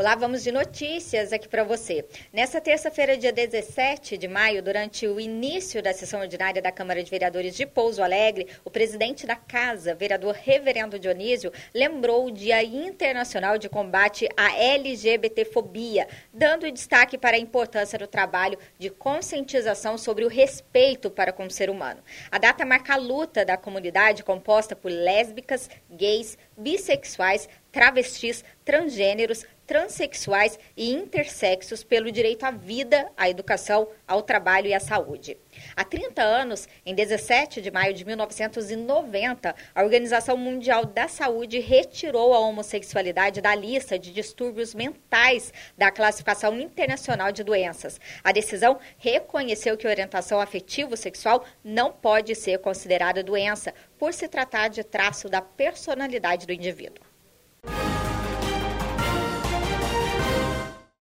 Olá, vamos de notícias aqui para você. Nessa terça-feira, dia 17 de maio, durante o início da sessão ordinária da Câmara de Vereadores de Pouso Alegre, o presidente da Casa, vereador Reverendo Dionísio, lembrou o Dia Internacional de Combate à LGBTfobia, dando destaque para a importância do trabalho de conscientização sobre o respeito para com o ser humano. A data marca a luta da comunidade composta por lésbicas, gays, bissexuais, travestis, transgêneros, transexuais e intersexos pelo direito à vida, à educação, ao trabalho e à saúde. Há 30 anos, em 17 de maio de 1990, a Organização Mundial da Saúde retirou a homossexualidade da lista de distúrbios mentais da classificação internacional de doenças. A decisão reconheceu que orientação afetivo-sexual não pode ser considerada doença, por se tratar de traço da personalidade do indivíduo.